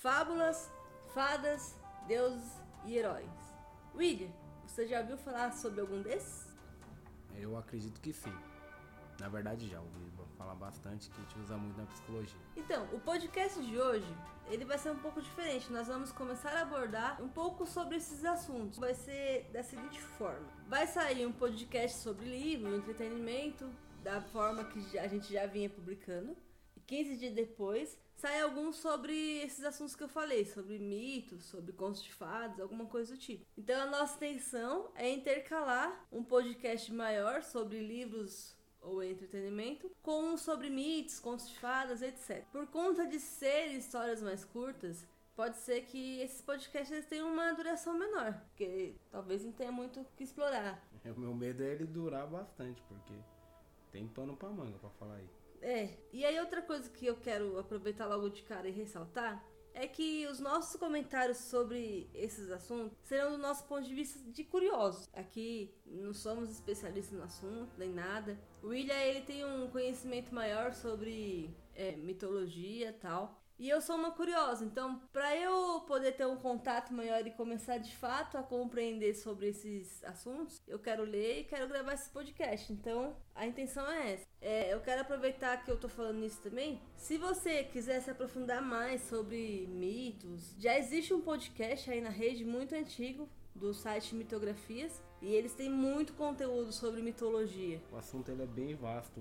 Fábulas, fadas, deuses e heróis. William, você já ouviu falar sobre algum desses? Eu acredito que sim. Na verdade já ouvi falar bastante que a gente usa muito na psicologia. Então, o podcast de hoje, ele vai ser um pouco diferente. Nós vamos começar a abordar um pouco sobre esses assuntos. Vai ser da seguinte forma: vai sair um podcast sobre livro, entretenimento, da forma que a gente já vinha publicando. E 15 dias depois, sai algum sobre esses assuntos que eu falei, sobre mitos, sobre contos de fadas, alguma coisa do tipo. Então a nossa intenção é intercalar um podcast maior sobre livros ou entretenimento, com um sobre mitos, contos de fadas, etc. Por conta de serem histórias mais curtas, pode ser que esses podcasts tenham uma duração menor, porque talvez não tenha muito o que explorar. O meu medo é ele durar bastante, porque tem pano pra manga pra falar aí. É, e aí outra coisa que eu quero aproveitar logo de cara e ressaltar é que os nossos comentários sobre esses assuntos serão do nosso ponto de vista de curiosos. Aqui não somos especialistas no assunto, nem nada. O William, ele tem um conhecimento maior sobre é, mitologia tal. E eu sou uma curiosa, então para eu poder ter um contato maior e começar de fato a compreender sobre esses assuntos, eu quero ler e quero gravar esse podcast. Então a intenção é essa. É, eu quero aproveitar que eu tô falando isso também. Se você quiser se aprofundar mais sobre mitos, já existe um podcast aí na rede muito antigo do site Mitografias e eles têm muito conteúdo sobre mitologia. O assunto ele é bem vasto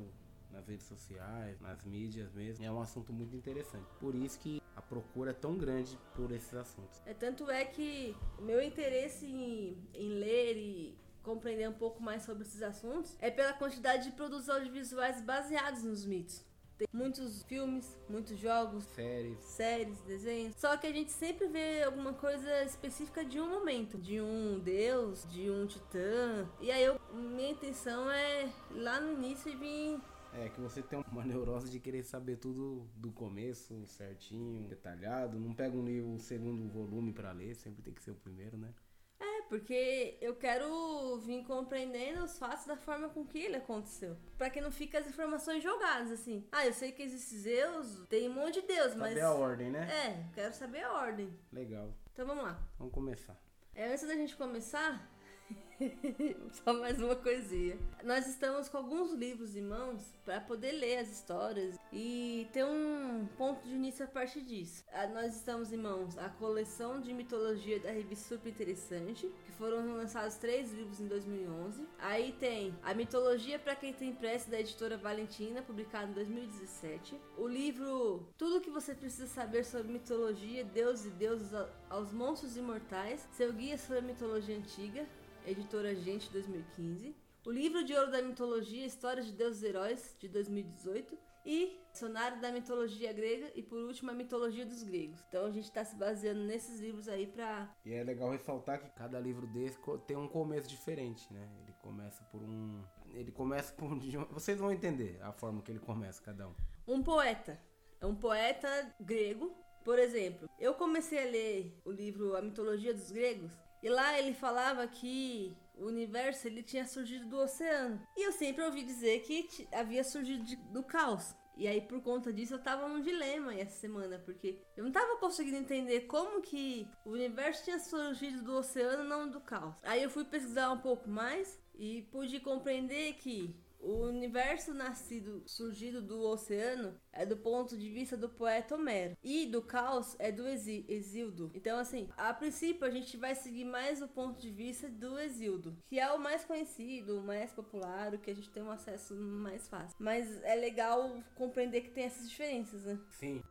nas redes sociais, nas mídias mesmo. É um assunto muito interessante. Por isso que a procura é tão grande por esses assuntos. É tanto é que o meu interesse em, em ler e compreender um pouco mais sobre esses assuntos é pela quantidade de produtos audiovisuais baseados nos mitos. Tem muitos filmes, muitos jogos, séries, séries, desenhos. Só que a gente sempre vê alguma coisa específica de um momento, de um deus, de um titã. E aí eu, minha intenção é lá no início vir é que você tem uma neurose de querer saber tudo do começo, certinho, detalhado. Não pega um livro, o segundo volume para ler, sempre tem que ser o primeiro, né? É, porque eu quero vir compreendendo os fatos da forma com que ele aconteceu. para que não fique as informações jogadas, assim. Ah, eu sei que existem Zeus, tem um monte de Deus, saber mas. Saber a ordem, né? É, quero saber a ordem. Legal. Então vamos lá. Vamos começar. É, antes da gente começar, Só mais uma coisinha. Nós estamos com alguns livros em mãos para poder ler as histórias e ter um ponto de início a partir disso. Ah, nós estamos em mãos a coleção de mitologia da revista Super Interessante, que foram lançados três livros em 2011. Aí tem a mitologia para quem tem pressa da editora Valentina, publicado em 2017. O livro Tudo o que você precisa saber sobre mitologia, deuses e deuses aos monstros imortais, seu guia sobre a mitologia antiga, editora Gente 2015. O livro de ouro da mitologia, Histórias de Deuses e Heróis, de 2018. E Dicionário da Mitologia Grega e por último a Mitologia dos Gregos. Então a gente está se baseando nesses livros aí pra. E é legal ressaltar que cada livro desse tem um começo diferente, né? Ele começa por um. Ele começa por um. Vocês vão entender a forma que ele começa, cada um. Um poeta. É um poeta grego. Por exemplo, eu comecei a ler o livro A Mitologia dos Gregos e lá ele falava que o universo ele tinha surgido do oceano. E eu sempre ouvi dizer que havia surgido de, do caos. E aí, por conta disso, eu tava num dilema essa semana, porque eu não tava conseguindo entender como que o universo tinha surgido do oceano, não do caos. Aí eu fui pesquisar um pouco mais e pude compreender que o universo nascido, surgido do oceano, é do ponto de vista do poeta Homero. E do caos é do Exildo. Então, assim, a princípio a gente vai seguir mais o ponto de vista do Exildo, que é o mais conhecido, o mais popular, o que a gente tem um acesso mais fácil. Mas é legal compreender que tem essas diferenças, né? Sim.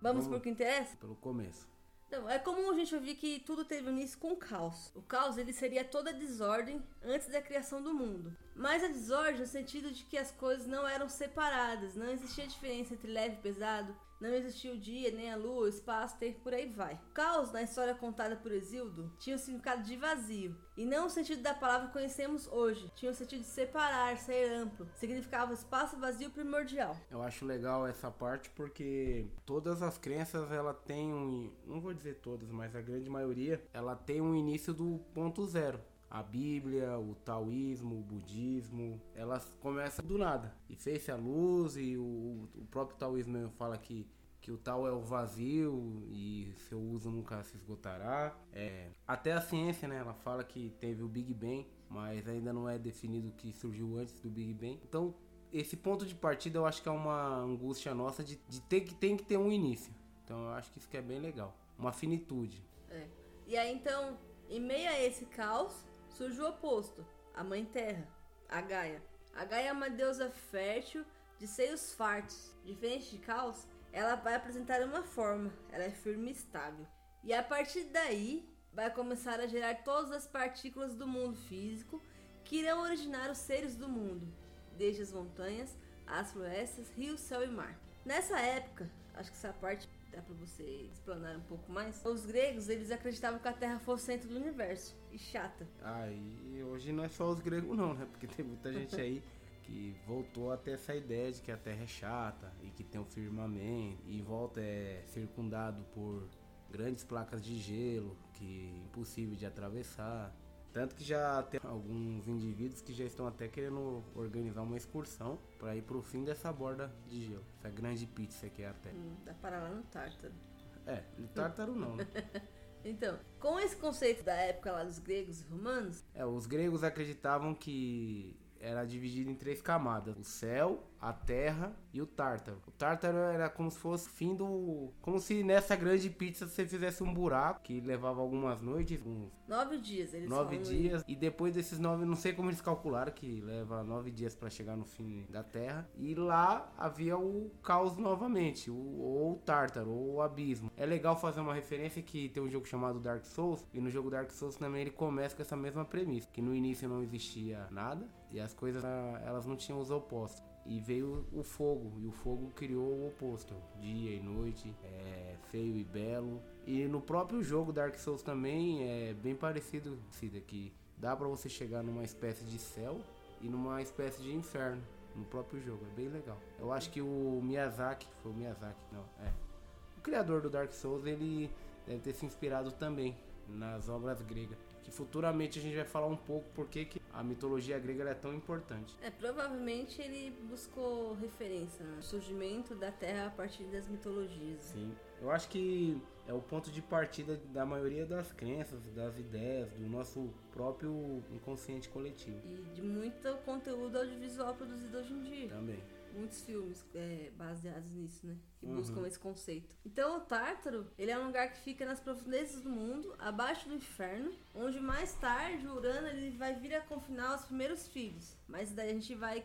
Vamos, Vamos pro que interessa? Pelo começo. Então, é comum a gente ouvir que tudo teve início com o caos. O caos ele seria toda a desordem antes da criação do mundo. Mas a desordem no sentido de que as coisas não eram separadas, não existia diferença entre leve e pesado, não existia o dia, nem a lua, o espaço, tempo, por aí vai. O caos, na história contada por Exildo, tinha o significado de vazio, e não o sentido da palavra que conhecemos hoje. Tinha o sentido de separar, ser amplo. Significava espaço vazio primordial. Eu acho legal essa parte porque todas as crenças, ela tem um... Não vou dizer todas, mas a grande maioria, ela tem um início do ponto zero a Bíblia, o taoísmo, o budismo, elas começam do nada. E fez-se a luz e o, o próprio taoísmo fala que, que o tal é o vazio e seu uso nunca se esgotará. É, até a ciência, né, ela fala que teve o Big Bang, mas ainda não é definido o que surgiu antes do Big Bang. Então, esse ponto de partida eu acho que é uma angústia nossa de, de ter que tem que ter um início. Então, eu acho que isso que é bem legal, uma finitude. É. E aí então, em meio a esse caos, surge o oposto, a Mãe Terra, a Gaia. A Gaia é uma deusa fértil de seios fartos. Diferente de Caos, ela vai apresentar uma forma, ela é firme e estável. E a partir daí, vai começar a gerar todas as partículas do mundo físico que irão originar os seres do mundo, desde as montanhas, as florestas, rios, céu e mar. Nessa época, acho que essa parte dá para você explanar um pouco mais. Os gregos, eles acreditavam que a Terra fosse o centro do universo. E chata. E hoje não é só os gregos não, né? Porque tem muita gente aí que voltou a ter essa ideia de que a Terra é chata e que tem um firmamento e volta é circundado por grandes placas de gelo que é impossível de atravessar. Tanto que já tem alguns indivíduos que já estão até querendo organizar uma excursão para ir pro fim dessa borda de gelo, essa grande pizza que é a Terra. Hum, dá para lá no Tártaro. É, no Tártaro não, né? Então, com esse conceito da época lá dos gregos e romanos, É, os gregos acreditavam que era dividido em três camadas: o céu, a terra e o tártaro. O tártaro era como se fosse o fim do. Como se nessa grande pizza você fizesse um buraco que levava algumas noites, uns nove dias eles nove dias. E depois desses nove, não sei como eles calcularam, que leva nove dias para chegar no fim da terra. E lá havia o caos novamente, o, ou o tártaro, ou o abismo. É legal fazer uma referência que tem um jogo chamado Dark Souls. E no jogo Dark Souls também ele começa com essa mesma premissa: que no início não existia nada e as coisas ah, elas não tinham os opostos. E veio o fogo, e o fogo criou o oposto, dia e noite, é, feio e belo. E no próprio jogo Dark Souls também é bem parecido, Cida, que dá pra você chegar numa espécie de céu e numa espécie de inferno no próprio jogo, é bem legal. Eu acho que o Miyazaki, foi o Miyazaki, não, é. O criador do Dark Souls, ele deve ter se inspirado também nas obras gregas. Que futuramente a gente vai falar um pouco porque que a mitologia grega é tão importante. É, provavelmente ele buscou referência no surgimento da Terra a partir das mitologias. Sim. Eu acho que é o ponto de partida da maioria das crenças, das ideias, do nosso próprio inconsciente coletivo. E de muito conteúdo audiovisual produzido hoje em dia. Também. Muitos filmes é, baseados nisso, né? Que Uhum. buscam esse conceito. Então o Tártaro, ele é um lugar que fica nas profundezas do mundo, abaixo do inferno, onde mais tarde o Urano ele vai vir a confinar os primeiros filhos. Mas daí a gente vai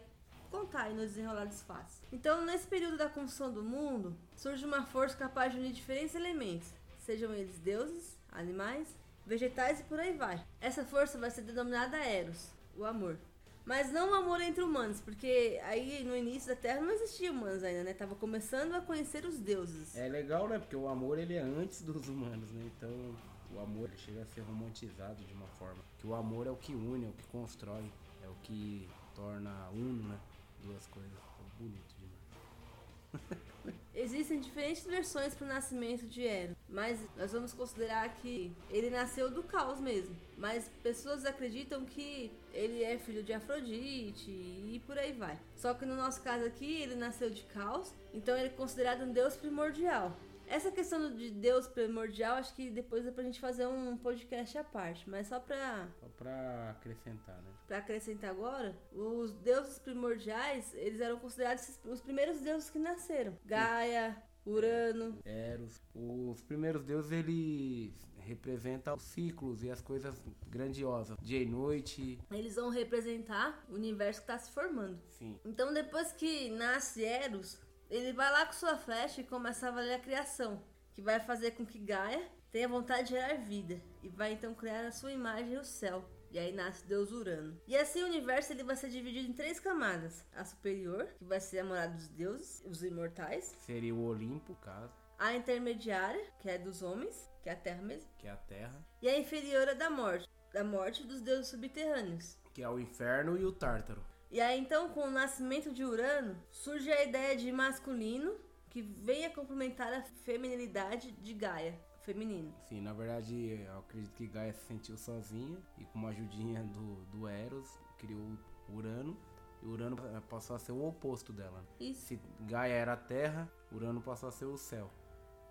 contar aí no desenrolar dos fatos. Então, nesse período da construção do mundo, surge uma força capaz de unir diferentes elementos, sejam eles deuses, animais, vegetais e por aí vai. Essa força vai ser denominada Eros, o amor. Mas não o amor entre humanos, porque aí no início da Terra não existia humanos ainda, né? Tava começando a conhecer os deuses. É legal, né? Porque o amor ele é antes dos humanos, né? Então o amor chega a ser romantizado de uma forma. Que o amor é o que une, é o que constrói, é o que torna uno, né? Duas coisas. É bonito demais. Existem diferentes versões para o nascimento de Eros, mas nós vamos considerar que ele nasceu do caos mesmo. Mas pessoas acreditam que ele é filho de Afrodite e por aí vai. Só que no nosso caso aqui, ele nasceu de caos, então ele é considerado um deus primordial. Essa questão de deus primordial, acho que depois é pra gente fazer um podcast à parte, mas só pra Só pra acrescentar, né? Pra acrescentar agora, os deuses primordiais, eles eram considerados os primeiros deuses que nasceram. Gaia, Urano. Eros. Os primeiros deuses eles representam os ciclos e as coisas grandiosas. Dia e noite. Eles vão representar o universo que está se formando. Sim. Então, depois que nasce Eros, ele vai lá com sua flecha e começa a valer a criação, que vai fazer com que Gaia tenha vontade de gerar vida e vai então criar a sua imagem no céu. E aí nasce Deus Urano. E assim o universo ele vai ser dividido em três camadas: a superior, que vai ser a morada dos deuses, os imortais, Seria o Olimpo, caso, a intermediária, que é dos homens, que é a terra mesmo, que é a Terra, e a inferior é da morte, da morte dos deuses subterrâneos. que é o Inferno e o Tártaro. E aí então, com o nascimento de Urano, surge a ideia de masculino que vem a complementar a feminilidade de Gaia, feminino. Sim, na verdade, eu acredito que Gaia se sentiu sozinha e com uma ajudinha do, do Eros, criou Urano. E Urano passou a ser o oposto dela. Isso, Se Gaia era a terra, Urano passou a ser o céu.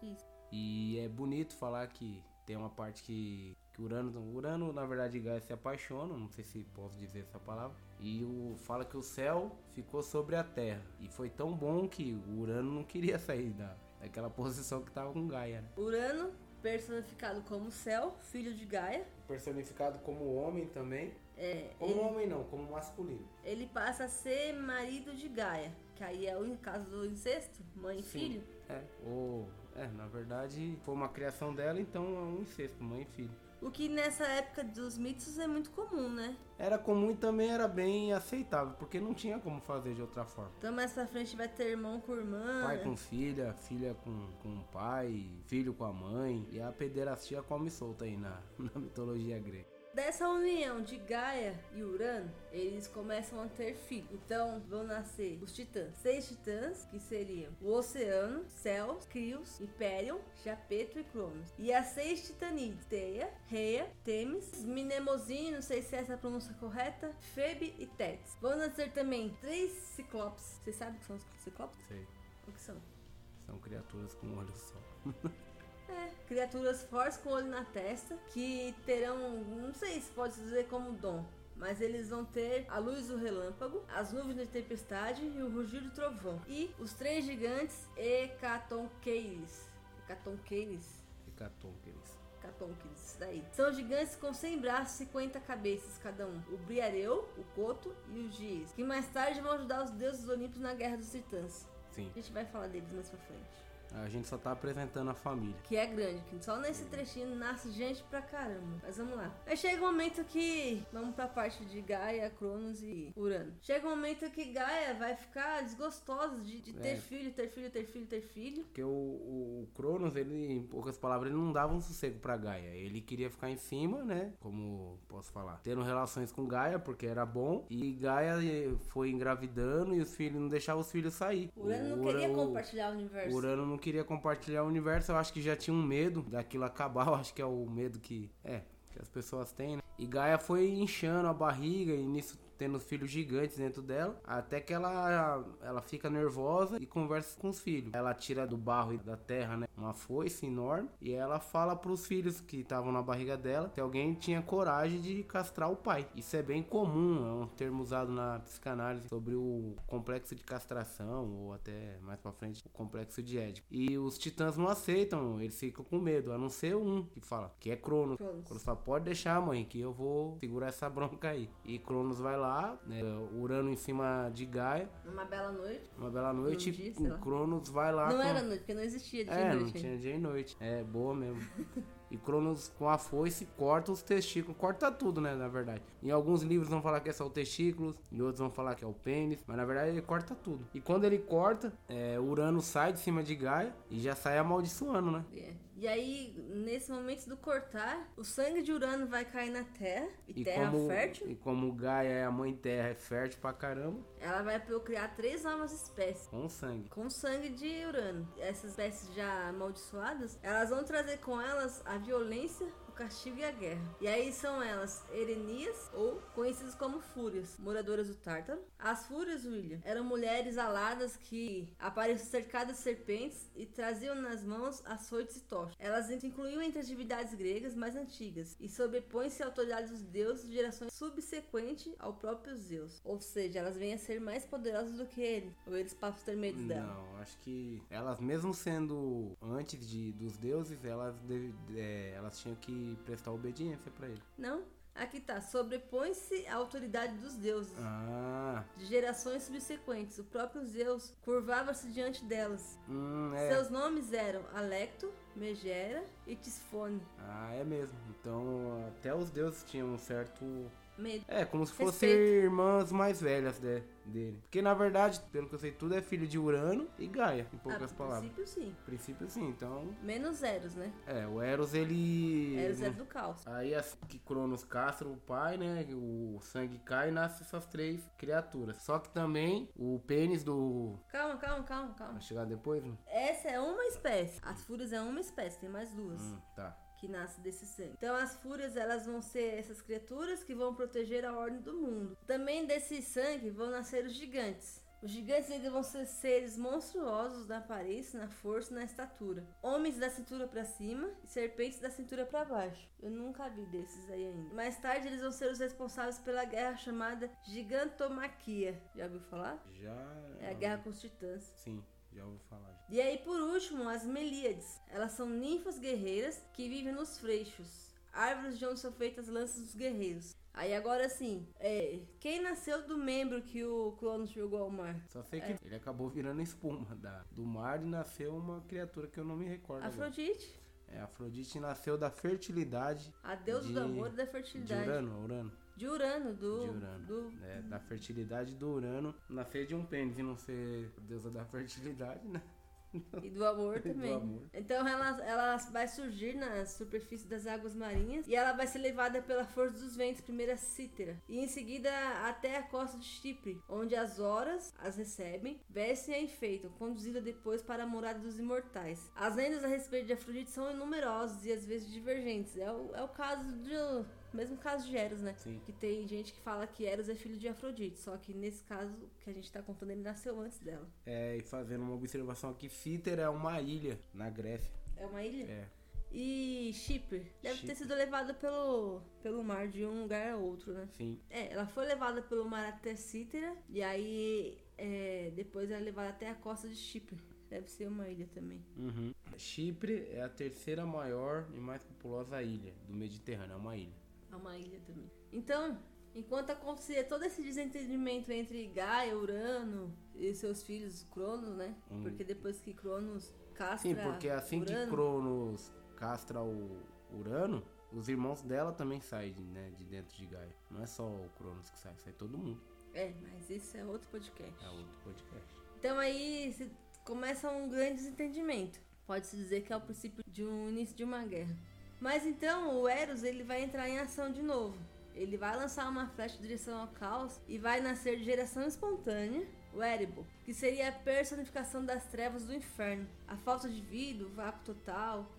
isso. E é bonito falar que tem uma parte que, que Urano, Urano, na verdade, Gaia se apaixonam, não sei se posso dizer essa palavra. E o, fala que o céu ficou sobre a terra. E foi tão bom que o Urano não queria sair da, daquela posição que tava com Gaia, né? Urano, personificado como céu, filho de Gaia. Personificado como homem também. É, Como ele, homem não, como masculino. ele passa a ser marido de Gaia, que aí é o caso do incesto, mãe e Sim. filho. É, ou, é, na verdade, foi uma criação dela, então é um incesto, mãe e filho. O que nessa época dos mitos é muito comum, né? Era comum e também era bem aceitável, porque não tinha como fazer de outra forma. Então mais pra frente vai ter irmão com irmã. Pai com filha, filha com, com pai, filho com a mãe. E a pederastia come solta aí na, na mitologia grega. Dessa união de Gaia e Urano, eles começam a ter filhos. Então vão nascer os titãs. Seis titãs, que seriam o Oceano, Céus, Crios, Hyperion, Japeto e Cronos. E as seis titanides, Teia, Reia, Temis, Minemosine, não sei se é essa a pronúncia correta, Febe e Tétis. Vão nascer também três ciclopes. Vocês sabem o que são os ciclopes? Sei, O que são? são criaturas com um olho só. É, criaturas fortes com olho na testa que terão, não sei se pode dizer como dom, mas eles vão ter a luz do relâmpago, as nuvens de tempestade e o rugir do trovão. E os três gigantes Hecatonqueires. Hecatonqueires. Hecatonqueres. Hecatonqueires, isso daí. São gigantes com 100 braços e 50 cabeças cada um. O Briareu, o Coto e o Giz, que mais tarde vão ajudar os deuses olímpicos na Guerra dos Titãs. Sim, A gente vai falar deles mais pra frente. A gente só tá apresentando a família. Que é grande, que só nesse trechinho nasce gente pra caramba. Mas vamos lá. Aí chega um momento que. Vamos pra parte de Gaia, Cronos e Urano. Chega um momento que Gaia vai ficar desgostosa de, de ter É. filho, ter filho, ter filho, ter filho. Porque o, o, o Cronos, ele, em poucas palavras, ele não dava um sossego pra Gaia. Ele queria ficar em cima, né? Como posso falar? Tendo relações com Gaia, porque era bom. E Gaia eh, foi engravidando e os filhos não deixavam os filhos sair. Urano não O queria Ura- o- compartilhar o universo. Urano não queria compartilhar o universo, eu acho que já tinha um medo daquilo acabar, eu acho que é o medo que. É, que as pessoas têm, né? E Gaia foi inchando a barriga e nisso tendo filhos gigantes dentro dela, até que ela ela fica nervosa e conversa com os filhos. Ela tira do barro e da terra, né, uma foice enorme e ela fala pros filhos que estavam na barriga dela que alguém tinha coragem de castrar o pai. Isso é bem comum, é um termo usado na psicanálise sobre o complexo de castração ou até mais pra frente o complexo de Édipo. E os titãs não aceitam, eles ficam com medo, a não ser um que fala, que é Cronos. Cronos. Cronos fala, pode deixar, mãe, que eu vou segurar essa bronca aí. E Cronos vai lá, né, Urano em cima de Gaia, Uma bela noite. uma bela noite, dia, e sei lá. o Cronos vai lá não com... era noite, porque não existia dia É, e não noite. tinha dia e noite. É, boa mesmo. E Cronos com a foice corta os testículos, corta tudo, né, na verdade. Em alguns livros vão falar que é só o testículos, em outros vão falar que é o pênis, mas na verdade ele corta tudo. E quando ele corta, é, Urano sai de cima de Gaia e já sai amaldiçoando, né? É. E aí, nesse momento do cortar, o sangue de Urano vai cair na Terra. E, E Terra como, fértil. e como Gaia é a mãe terra, é fértil pra caramba, Ela vai procriar três novas espécies. com sangue. Com sangue de Urano. Essas espécies já amaldiçoadas, elas vão trazer com elas a violência, o castigo e a guerra. E aí são elas Erenias, ou conhecidas como Fúrias, moradoras do Tártaro. As Fúrias, William, eram mulheres aladas que apareciam cercadas de serpentes e traziam nas mãos açoites e tochas. Elas incluíam entre as divindades gregas mais antigas e sobrepõem-se à autoridade dos deuses de gerações subsequentes ao próprio Zeus. Ou seja, elas vêm a ser mais poderosas do que ele, ou eles passam a ter medo dela. Não, acho que elas mesmo sendo antes de, dos deuses, elas, deve- é, elas tinham que prestar obediência pra ele. Não? Aqui tá. Sobrepõe-se à autoridade dos deuses. Ah, De gerações subsequentes. O próprio Zeus curvava-se diante delas. hum, é. Seus nomes eram Alecto, Megera e Tisfone. Ah, é mesmo. Então, até os deuses tinham um certo. Medo. É, como se fossem irmãs mais velhas de- dele. Porque na verdade, pelo que eu sei, tudo é filho de Urano e Gaia, em poucas a palavras. princípio, sim. Princípio, sim. Então, Menos Eros, né? é, o Eros ele. Eros é do caos. Aí assim que Cronos castra o pai, né? O sangue cai e nasce essas três criaturas. Só que também o pênis do. Calma, calma, calma, calma. Vai chegar depois? Né? Essa é uma espécie. As fúrias é uma espécie, tem mais duas. Hum, tá. Que nasce desse sangue. Então as fúrias elas vão ser essas criaturas que vão proteger a ordem do mundo. Também desse sangue vão nascer os gigantes. Os gigantes ainda vão ser seres monstruosos na aparência, na força, na estatura. Homens da cintura para cima e serpentes da cintura para baixo. Eu nunca vi desses aí ainda. Mais tarde eles vão ser os responsáveis pela guerra chamada Gigantomaquia. Já ouviu falar? Já. É a guerra com os titãs. Sim, já ouvi falar. E aí, por último, as Melíades. Elas são ninfas guerreiras que vivem nos freixos, árvores de onde são feitas lanças dos guerreiros. Aí agora sim, é, quem nasceu do membro que o Cronos jogou ao mar? Só sei que ele acabou virando espuma da, do mar e nasceu uma criatura que eu não me recordo. agora. Afrodite, É, Afrodite nasceu da fertilidade. a deusa de- do amor e da De fertilidade. Urano, Urano. De Urano, do. De Urano. do- É, da fertilidade do Urano. Nascer de um pênis e não ser deusa da fertilidade, né? E do amor E do também. amor. Então ela, ela vai surgir na superfície das águas marinhas e ela vai ser levada pela força dos ventos, primeiro a Cítera, e em seguida até a costa de Chipre, onde as horas as recebem, vestem e a enfeitam, conduzida depois para a morada dos imortais. As lendas a respeito de Afrodite são numerosas e às vezes divergentes. É o, é o caso do mesmo caso de Eros, né? Sim. Que tem gente que fala que Eros é filho de Afrodite, só que nesse caso que a gente tá contando ele nasceu antes dela. É, e fazendo uma observação aqui, Fiter é uma ilha na Grécia. É uma ilha? É. E Chipre deve ter Chipre. sido levada pelo, pelo mar de um lugar a outro, né? Sim. É, ela foi levada pelo mar até Cítera e aí é, depois ela é levada até a costa de Chipre. Deve ser uma ilha também. Uhum. Chipre é a terceira maior e mais populosa ilha do Mediterrâneo. É uma ilha. É uma ilha também. Então, enquanto acontecia todo esse desentendimento entre Gaia, Urano e seus filhos Cronos, né? Hum. Porque depois que Cronos castra Sim, porque assim que Urano, Cronos castra o Urano, os irmãos dela também saem né, de dentro de Gaia. Não é só o Cronos que sai, sai todo mundo. É, mas isso é outro podcast. É outro podcast. Então aí começa um grande desentendimento. Pode-se dizer que é o princípio de um início de uma guerra. Mas então o Eros ele vai entrar em ação de novo. Ele vai lançar uma flecha em direção ao caos e vai nascer de geração espontânea o Erebor, que seria a personificação das trevas do inferno, a falta de vida, o vácuo total.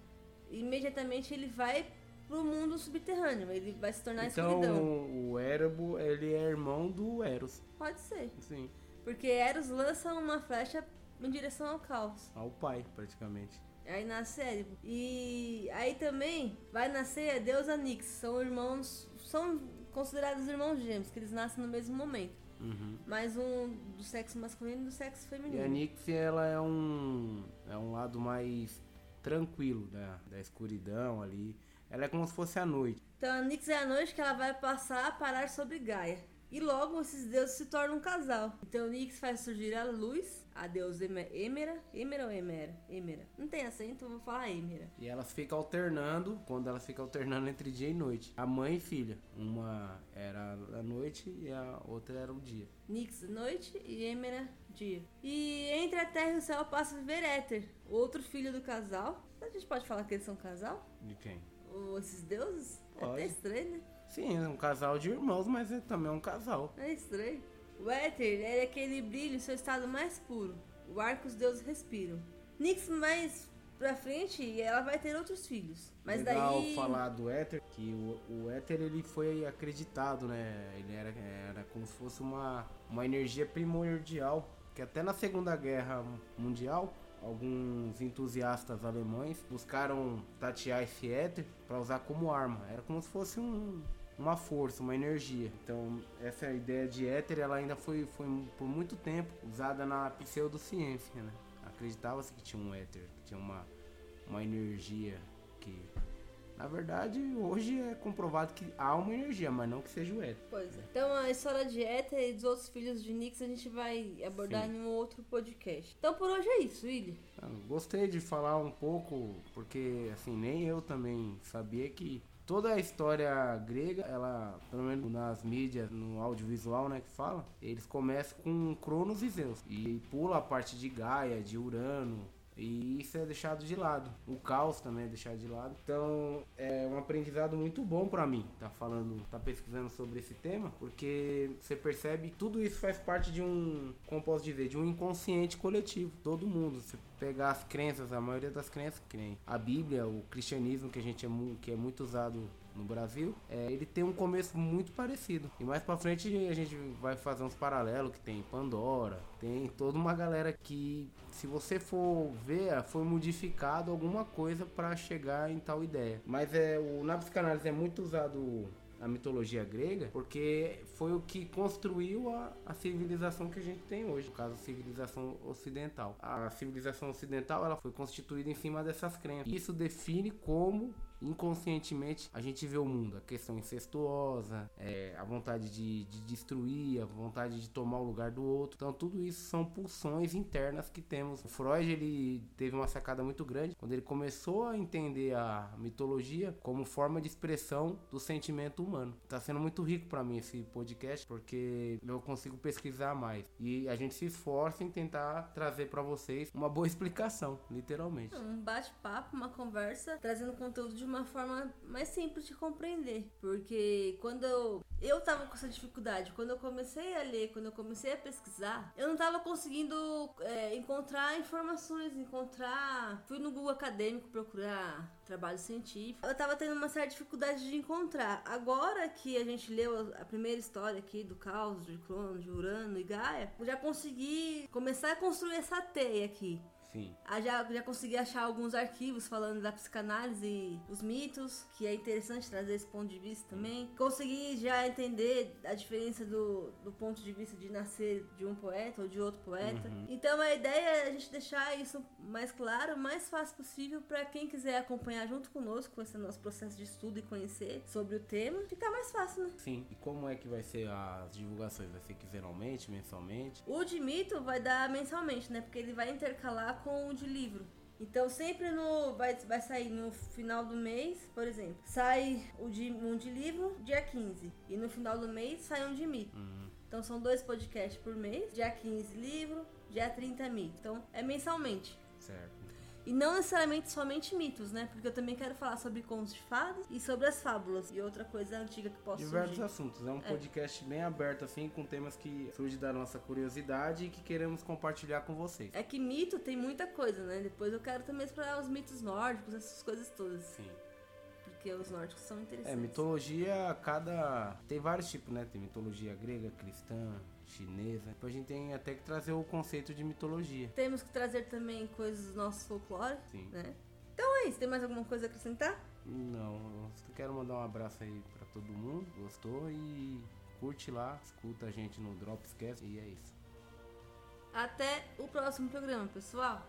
E imediatamente ele vai pro mundo subterrâneo, ele vai se tornar escuridão. Então o Erebo, ele é irmão do Eros. Pode ser, Sim, porque Eros lança uma flecha em direção ao caos. ao pai, praticamente. Aí nasce Erebor. E aí também vai nascer a deusa Nix. São irmãos. São considerados irmãos gêmeos, que eles nascem no mesmo momento. Uhum. Mas um do sexo masculino e do sexo E a feminino. Nix, ela é um, é um lado mais tranquilo da, da escuridão ali. Ela é como se fosse a noite. Então a Nix é a noite que ela vai passar a parar sobre Gaia. E logo esses deuses se tornam um casal. Então Nix faz surgir a luz, a deusa Eme- Emera. Emera ou Emera? Emera. Não tem acento, vou falar Emera. E elas ficam alternando, quando elas ficam alternando entre dia e noite. A mãe e filha. Uma era a noite e a outra era o dia. Nix noite e Emera dia. E entre a terra e o céu passa a viver Éter, outro filho do casal. A gente pode falar que eles são casal? De quem? Ou esses deuses? É Pode. até estranho, né? Sim, é um casal de irmãos, mas é também um casal. É estranho. O éter é aquele brilho em seu estado mais puro. O ar que os deuses respiram. Nix mais pra frente, ela vai ter outros filhos. Mas Legal daí. falar do éter, que o, o éter ele foi acreditado, né? Ele era, era como se fosse uma, uma energia primordial, que até na Segunda Guerra Mundial, alguns entusiastas alemães buscaram tatear esse éter para usar como arma. Era como se fosse um, uma força, uma energia. Então, essa ideia de éter, ela ainda foi, foi por muito tempo usada na pseudociência, né? Acreditava-se que tinha um éter, que tinha uma, uma energia que na verdade hoje é comprovado que há uma energia, mas não que seja o éter. Pois é. Então a história de Éter e dos outros filhos de Nix a gente vai abordar Sim. em um outro podcast. Então por hoje é isso, William. Ah, Gostei de falar um pouco porque assim nem eu também sabia que toda a história grega, ela pelo menos nas mídias, no audiovisual, né, que fala, eles começam com Cronos e Zeus. E pula a parte de Gaia, de Urano, E isso é deixado de lado. O caos também é deixado de lado. Então é um aprendizado muito bom para mim, tá falando, tá pesquisando sobre esse tema, porque você percebe tudo isso faz parte de um, como posso dizer, de um inconsciente coletivo. Todo mundo. Você pegar as crenças, a maioria das crenças, que nem a Bíblia, o cristianismo que a gente é, que é muito usado no Brasil, é, ele tem um começo muito parecido. E mais pra frente a gente vai fazer uns paralelos que tem Pandora, tem toda uma galera que, se você for ver, foi modificado alguma coisa para chegar em tal ideia. Mas é o na psicanálise é muito usado a mitologia grega, porque foi o que construiu a, a, civilização que a gente tem hoje, no caso a civilização ocidental. A civilização ocidental ela foi constituída em cima dessas crenças. Isso define como inconscientemente a gente vê o mundo, a questão incestuosa, é, a vontade de, de, destruir, a vontade de tomar o lugar do outro. Então tudo isso são pulsões internas que temos. O Freud ele teve uma sacada muito grande quando ele começou a entender a mitologia como forma de expressão do sentimento humano. Está sendo muito rico para mim esse podcast porque eu consigo pesquisar mais e a gente se esforça em tentar trazer para vocês uma boa explicação, literalmente. Um bate-papo, uma conversa, trazendo conteúdo de uma forma mais simples de compreender. Porque quando eu, eu tava com essa dificuldade, quando eu comecei a ler, quando eu comecei a pesquisar, eu não tava conseguindo é, encontrar informações, encontrar. Fui no Google Acadêmico procurar trabalho científico. Eu tava tendo uma certa dificuldade de encontrar. Agora que a gente leu a primeira história aqui do caos de Cronos, de Urano e Gaia, eu já consegui começar a construir essa teia aqui. Sim. Ah, já, já consegui achar alguns arquivos falando da psicanálise e os mitos, que é interessante trazer esse ponto de vista também. Consegui já entender a diferença do, do ponto de vista de nascer de um poeta ou de outro poeta. Uhum. Então a ideia é a gente deixar isso mais claro, mais fácil possível para quem quiser acompanhar junto conosco esse nosso processo de estudo e conhecer sobre o tema, ficar mais fácil, né? Sim. E como é que vai ser as divulgações? Vai ser quinzenalmente, mensalmente? O de mito vai dar mensalmente, né? Porque ele vai intercalar com o de livro. Então sempre no vai, vai sair no final do mês, por exemplo, sai o de, um de livro dia 15 e no final do mês sai um de mito. Uhum. Então são dois podcasts por mês, dia 15 livro, dia 30 mito. Então é mensalmente. Certo. E não necessariamente somente mitos, né? Porque eu também quero falar sobre contos de fadas e sobre as fábulas. E outra coisa antiga que posso Diversos surgir. assuntos. É um é. podcast bem aberto, assim, com temas que surgem da nossa curiosidade e que queremos compartilhar com vocês. É que mito tem muita coisa, né? Depois eu quero também explorar os mitos nórdicos, essas coisas todas. Sim porque os nórdicos são interessantes. É, mitologia, cada. Tem vários tipos, né? Tem mitologia grega, cristã, chinesa. Depois a gente tem até que trazer o conceito de mitologia. Temos que trazer também coisas do nosso folclore, Sim. né? Então é isso. Tem mais alguma coisa a acrescentar? Não, eu quero mandar um abraço aí para todo mundo. Gostou e curte lá, escuta a gente no Dropscast e é isso. Até o próximo programa, pessoal.